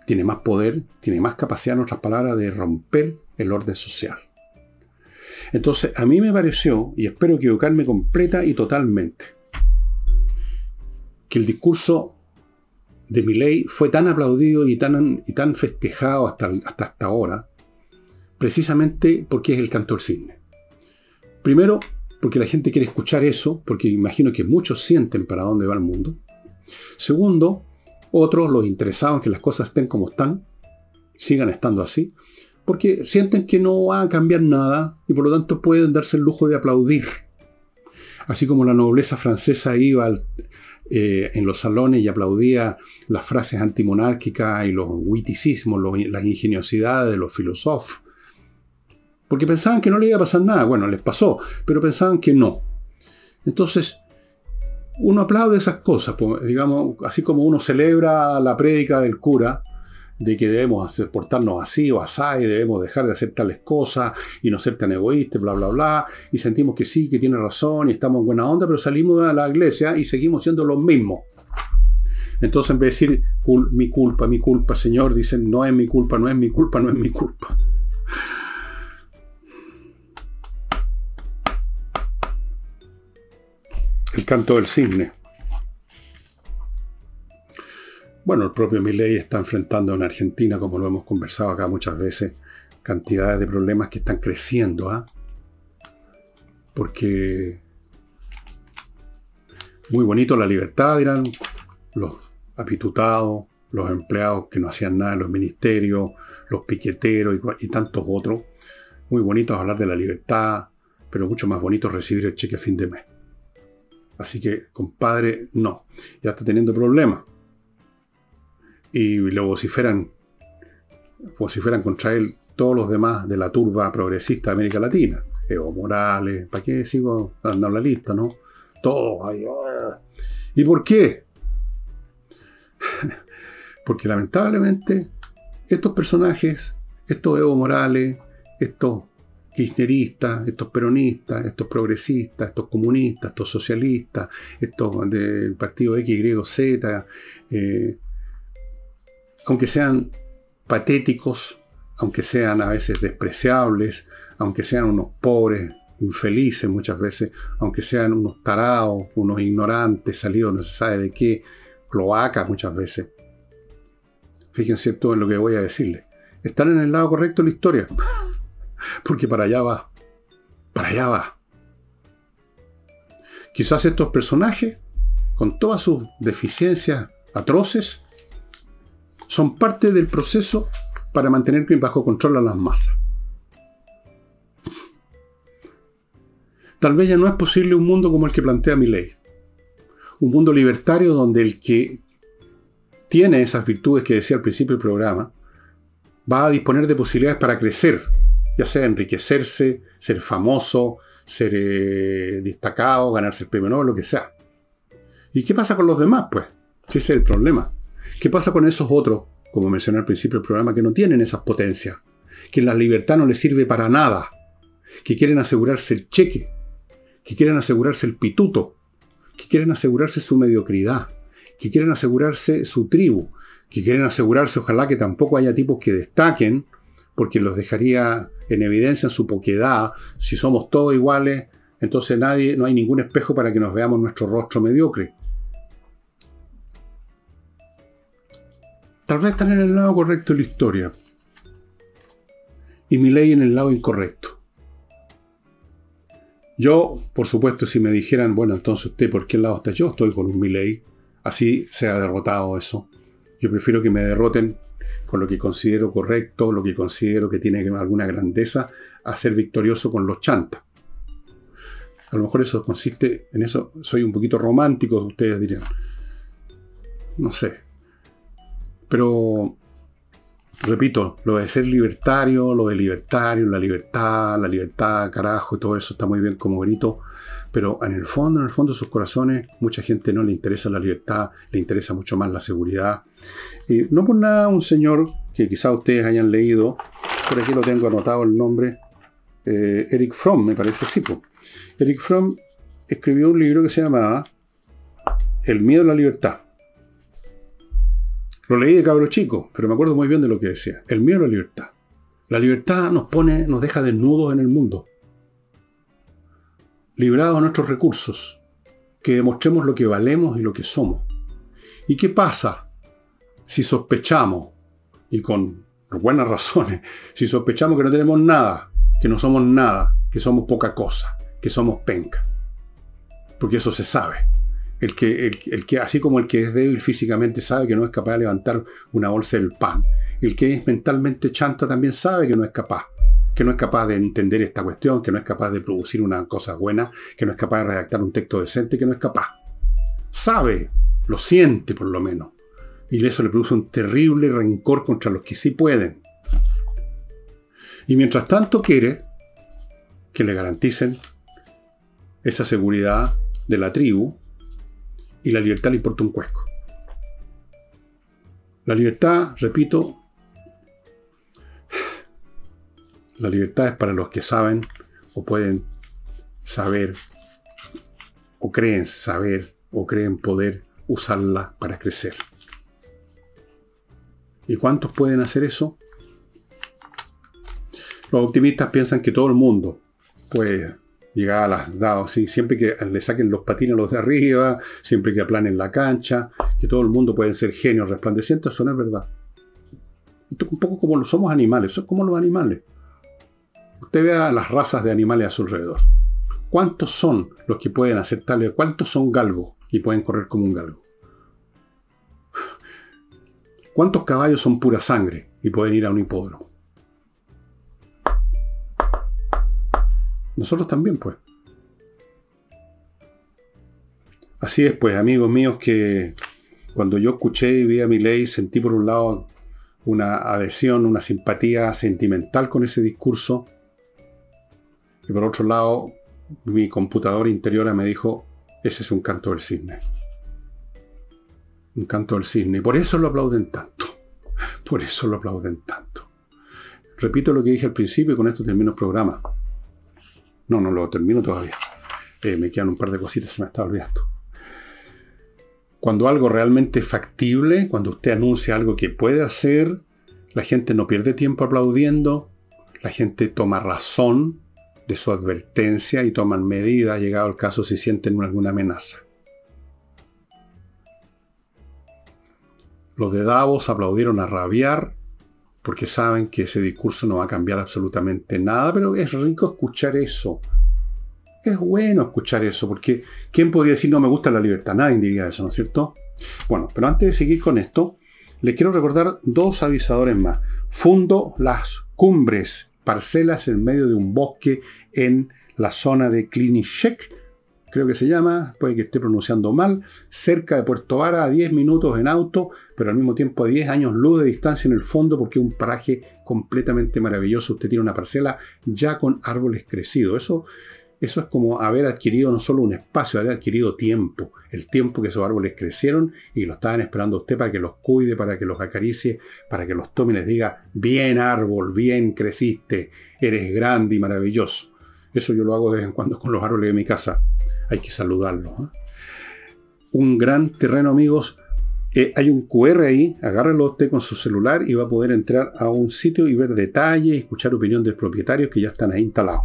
tiene más poder, tiene más capacidad, en otras palabras, de romper el orden social. Entonces, a mí me pareció, y espero equivocarme completa y totalmente, que el discurso de Milley fue tan aplaudido y tan, y tan festejado hasta, hasta, hasta ahora, precisamente porque es el cantor cisne. Primero, porque la gente quiere escuchar eso, porque imagino que muchos sienten para dónde va el mundo. Segundo, otros, los interesados en que las cosas estén como están, sigan estando así, porque sienten que no va a cambiar nada y por lo tanto pueden darse el lujo de aplaudir. Así como la nobleza francesa iba eh, en los salones y aplaudía las frases antimonárquicas y los witticismos, las ingeniosidades de los filósofos, porque pensaban que no le iba a pasar nada. Bueno, les pasó, pero pensaban que no. Entonces, uno aplaude esas cosas, digamos, así como uno celebra la prédica del cura de que debemos portarnos así o así, y debemos dejar de hacer tales cosas y no ser tan egoístas, bla, bla, bla, y sentimos que sí, que tiene razón y estamos en buena onda, pero salimos a la iglesia y seguimos siendo los mismos. Entonces, en vez de decir mi culpa, mi culpa, Señor, dicen no es mi culpa, no es mi culpa, no es mi culpa. El canto del cisne. Bueno, el propio Milei está enfrentando en Argentina, como lo hemos conversado acá muchas veces, cantidades de problemas que están creciendo, ¿ah? Porque muy bonito la libertad, dirán los apitutados, los empleados que no hacían nada en los ministerios, los piqueteros y, y tantos otros. Muy bonito hablar de la libertad, pero mucho más bonito recibir el cheque a fin de mes. Así que, compadre, no. Ya está teniendo problemas. Y lo vociferan, vociferan contra él todos los demás de la turba progresista de América Latina. Evo Morales, ¿para qué sigo dando la lista, no? Todos. ¿Y por qué? Porque lamentablemente estos personajes, estos Evo Morales, estos kirchneristas, estos peronistas, estos progresistas, estos comunistas, estos socialistas, estos del partido X, Y, Z, eh, aunque sean patéticos, aunque sean a veces despreciables, aunque sean unos pobres, infelices muchas veces, aunque sean unos tarados, unos ignorantes, salidos no se sabe de qué, cloacas muchas veces. Fíjense todo en lo que voy a decirles. Están en el lado correcto de la historia. Porque para allá va. Para allá va. Quizás estos personajes, con todas sus deficiencias atroces, son parte del proceso para mantener bajo control a las masas. Tal vez ya no es posible un mundo como el que plantea mi ley. Un mundo libertario donde el que tiene esas virtudes que decía al principio del programa va a disponer de posibilidades para crecer, ya sea enriquecerse, ser famoso, ser eh, destacado, ganarse el premio Nobel, lo que sea. ¿Y qué pasa con los demás, pues? ese es el problema. ¿Qué pasa con esos otros, como mencioné al principio del programa, que no tienen esas potencias? Que la libertad no les sirve para nada. Que quieren asegurarse el cheque. Que quieren asegurarse el pituto. Que quieren asegurarse su mediocridad. Que quieren asegurarse su tribu. Que quieren asegurarse, ojalá que tampoco haya tipos que destaquen, porque los dejaría en evidencia en su poquedad, si somos todos iguales, entonces nadie, no hay ningún espejo para que nos veamos nuestro rostro mediocre. Tal vez están en el lado correcto de la historia y mi ley en el lado incorrecto. Yo, por supuesto, si me dijeran, bueno, entonces usted, ¿por qué lado está? Yo estoy con un mi ley. Así se ha derrotado eso. Yo prefiero que me derroten con lo que considero correcto, lo que considero que tiene alguna grandeza, a ser victorioso con los chantas. A lo mejor eso consiste en eso, soy un poquito romántico, ustedes dirían. No sé. Pero, repito, lo de ser libertario, lo de libertario, la libertad, la libertad, carajo, y todo eso está muy bien como bonito, pero en el fondo, en el fondo de sus corazones, mucha gente no le interesa la libertad, le interesa mucho más la seguridad. Y no por nada un señor que quizá ustedes hayan leído, por aquí lo tengo anotado el nombre, eh, Eric Fromm, me parece, sí. Eric Fromm escribió un libro que se llamaba El miedo a la libertad. Lo leí de cabro chico, pero me acuerdo muy bien de lo que decía. El miedo a la libertad. La libertad nos pone, nos deja desnudos en el mundo librados a nuestros recursos, que demostremos lo que valemos y lo que somos. ¿Y qué pasa si sospechamos, y con buenas razones, si sospechamos que no tenemos nada, que no somos nada, que somos poca cosa, que somos penca. Porque eso se sabe. El que, el, que, así como el que es débil físicamente sabe que no es capaz de levantar una bolsa del pan. El que es mentalmente chanta también sabe que no es capaz. Que no es capaz de entender esta cuestión, que no es capaz de producir una cosa buena, que no es capaz de redactar un texto decente, que no es capaz. Sabe, lo siente por lo menos. Y eso le produce un terrible rencor contra los que sí pueden. Y mientras tanto quiere que le garanticen esa seguridad de la tribu y la libertad le importa un cuesco. La libertad, repito, la libertad es para los que saben o pueden saber o creen saber o creen poder usarla para crecer. ¿Y cuántos pueden hacer eso? Los optimistas piensan que todo el mundo puede llegar a las dados, siempre que le saquen los patines a los de arriba, siempre que aplanen la cancha, que todo el mundo puede ser genios resplandecientes, eso no es verdad. Esto es un poco como somos animales, son como los animales. Usted vea las razas de animales a su alrededor. ¿Cuántos son los que pueden hacer tal? ¿Cuántos son galgos y pueden correr como un galgo? ¿Cuántos caballos son pura sangre y pueden ir a un hipódromo? Nosotros también, pues. Así es, pues, amigos míos, que cuando yo escuché y vi a mi ley, sentí por un lado una adhesión, una simpatía sentimental con ese discurso. Y por otro lado, mi computadora interior me dijo, ese es un canto del cisne. Un canto del cisne. Y por eso lo aplauden tanto. Por eso lo aplauden tanto. Repito lo que dije al principio y con esto termino el programa. No, no lo termino todavía. Eh, me quedan un par de cositas, se me está olvidando. Cuando algo realmente es factible, cuando usted anuncia algo que puede hacer, la gente no pierde tiempo aplaudiendo, la gente toma razón de su advertencia y toman medidas, llegado el caso si sienten alguna amenaza. Los de Davos aplaudieron a rabiar porque saben que ese discurso no va a cambiar absolutamente nada, pero es rico escuchar eso. Es bueno escuchar eso, porque ¿quién podría decir no me gusta la libertad? Nadie diría eso, ¿no es cierto? Bueno, pero antes de seguir con esto, les quiero recordar dos avisadores más. Fundo Las Cumbres, parcelas en medio de un bosque en la zona de Klinichek, creo que se llama, puede que esté pronunciando mal, cerca de Puerto Vara, a 10 minutos en auto, pero al mismo tiempo a 10 años luz de distancia en el fondo, porque es un paraje completamente maravilloso. Usted tiene una parcela ya con árboles crecidos. Eso, eso es como haber adquirido no solo un espacio, haber adquirido tiempo. El tiempo que esos árboles crecieron y lo estaban esperando usted para que los cuide, para que los acaricie, para que los tome y les diga, bien árbol, bien creciste, eres grande y maravilloso. Eso yo lo hago de vez en cuando con los árboles de mi casa hay que saludarlo. ¿eh? Un gran terreno, amigos. Eh, hay un QR ahí, agárralo usted con su celular y va a poder entrar a un sitio y ver detalles, escuchar opinión de propietarios que ya están ahí instalados.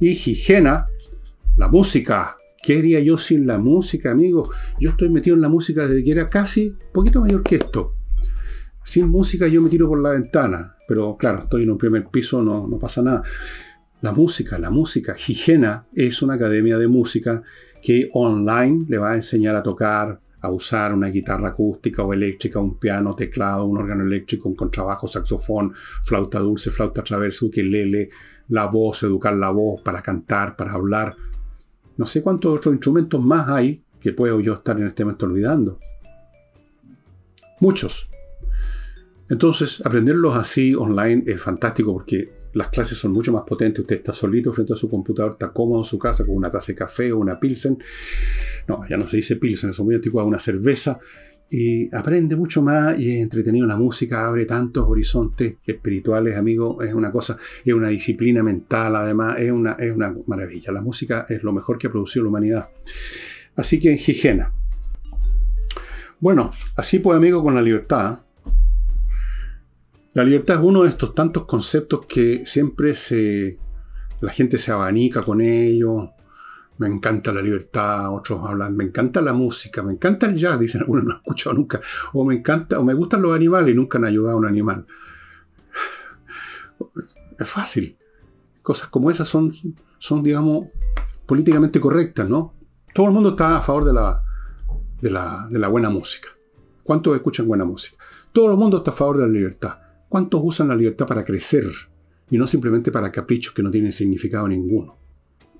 Y Higiena, la música. ¿Qué haría yo sin la música, amigos? Yo estoy metido en la música desde que era casi poquito mayor que esto. Sin música yo me tiro por la ventana, pero claro, estoy en un primer piso, no, no pasa nada. La música, la música. Higiena es una academia de música que online le va a enseñar a tocar, a usar una guitarra acústica o eléctrica, un piano, teclado, un órgano eléctrico, un contrabajo, saxofón, flauta dulce, flauta traversa, ukelele, la voz, educar la voz para cantar, para hablar. No sé cuántos otros instrumentos más hay que puedo yo estar en este momento olvidando. Muchos. Entonces, aprenderlos así online es fantástico porque las clases son mucho más potentes. Usted está solito frente a su computador, está cómodo en su casa con una taza de café o una pilsen. No, ya no se dice pilsen, es muy antiguo, una cerveza. Y aprende mucho más y es entretenido. La música abre tantos horizontes espirituales, amigo. Es una cosa, es una disciplina mental, además, es una, es una maravilla. La música es lo mejor que ha producido la humanidad. Así que higiena. Bueno, así pues, amigo, con la libertad. La libertad es uno de estos tantos conceptos que siempre la gente se abanica con ellos. Me encanta la libertad, otros hablan, me encanta la música, me encanta el jazz, dicen algunos no han escuchado nunca. O me encanta, o me gustan los animales y nunca han ayudado a un animal. Es fácil. Cosas como esas son, son digamos, políticamente correctas, ¿no? Todo el mundo está a favor de la, de la, de la buena música. ¿Cuántos escuchan buena música? Todo el mundo está a favor de la libertad. ¿Cuántos usan la libertad para crecer? Y no simplemente para caprichos que no tienen significado ninguno.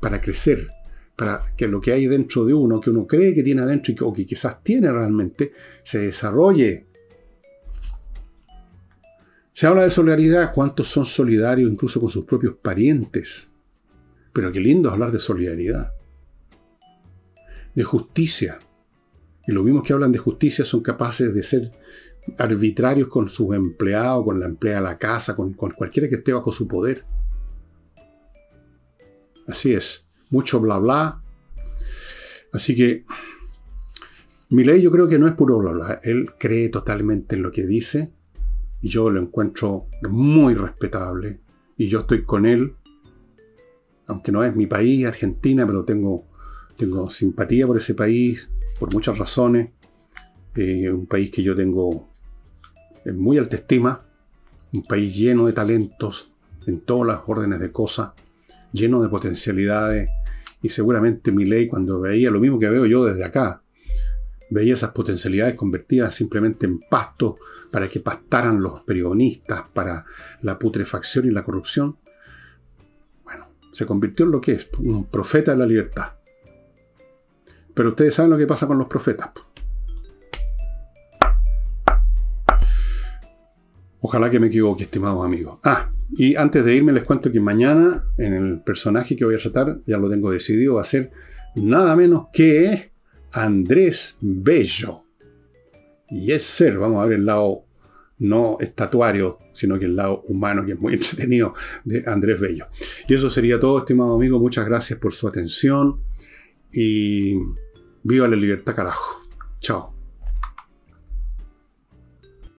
Para crecer, para que lo que hay dentro de uno, que uno cree que tiene adentro y que, quizás tiene realmente, se desarrolle. Se habla de solidaridad, ¿cuántos son solidarios incluso con sus propios parientes? Pero qué lindo hablar de solidaridad. De justicia. Y los mismos que hablan de justicia son capaces de ser arbitrarios con sus empleados, con la empleada de la casa, con, cualquiera que esté bajo su poder. Así es. Mucho bla bla. Así que mi ley yo creo que no es puro bla bla. Él cree totalmente en lo que dice y yo lo encuentro muy respetable y yo estoy con él, aunque no es mi país, Argentina, pero tengo, tengo simpatía por ese país por muchas razones. Eh, un país que yo tengo en muy alta estima, un país lleno de talentos en todas las órdenes de cosas, lleno de potencialidades, y seguramente mi ley cuando veía lo mismo que veo yo desde acá, veía esas potencialidades convertidas simplemente en pasto para que pastaran los periodistas, para la putrefacción y la corrupción, bueno, se convirtió en lo que es, un profeta de la libertad. Pero ustedes saben lo que pasa con los profetas. Ojalá que me equivoque, estimados amigos. Ah, y antes de irme les cuento que mañana en el personaje que voy a tratar, ya lo tengo decidido, va a ser nada menos que Andrés Bello. Y es ser, vamos a ver el lado no estatuario, sino que el lado humano, que es muy entretenido, de Andrés Bello. Y eso sería todo, estimado amigo. Muchas gracias por su atención y viva la libertad, carajo. Chao.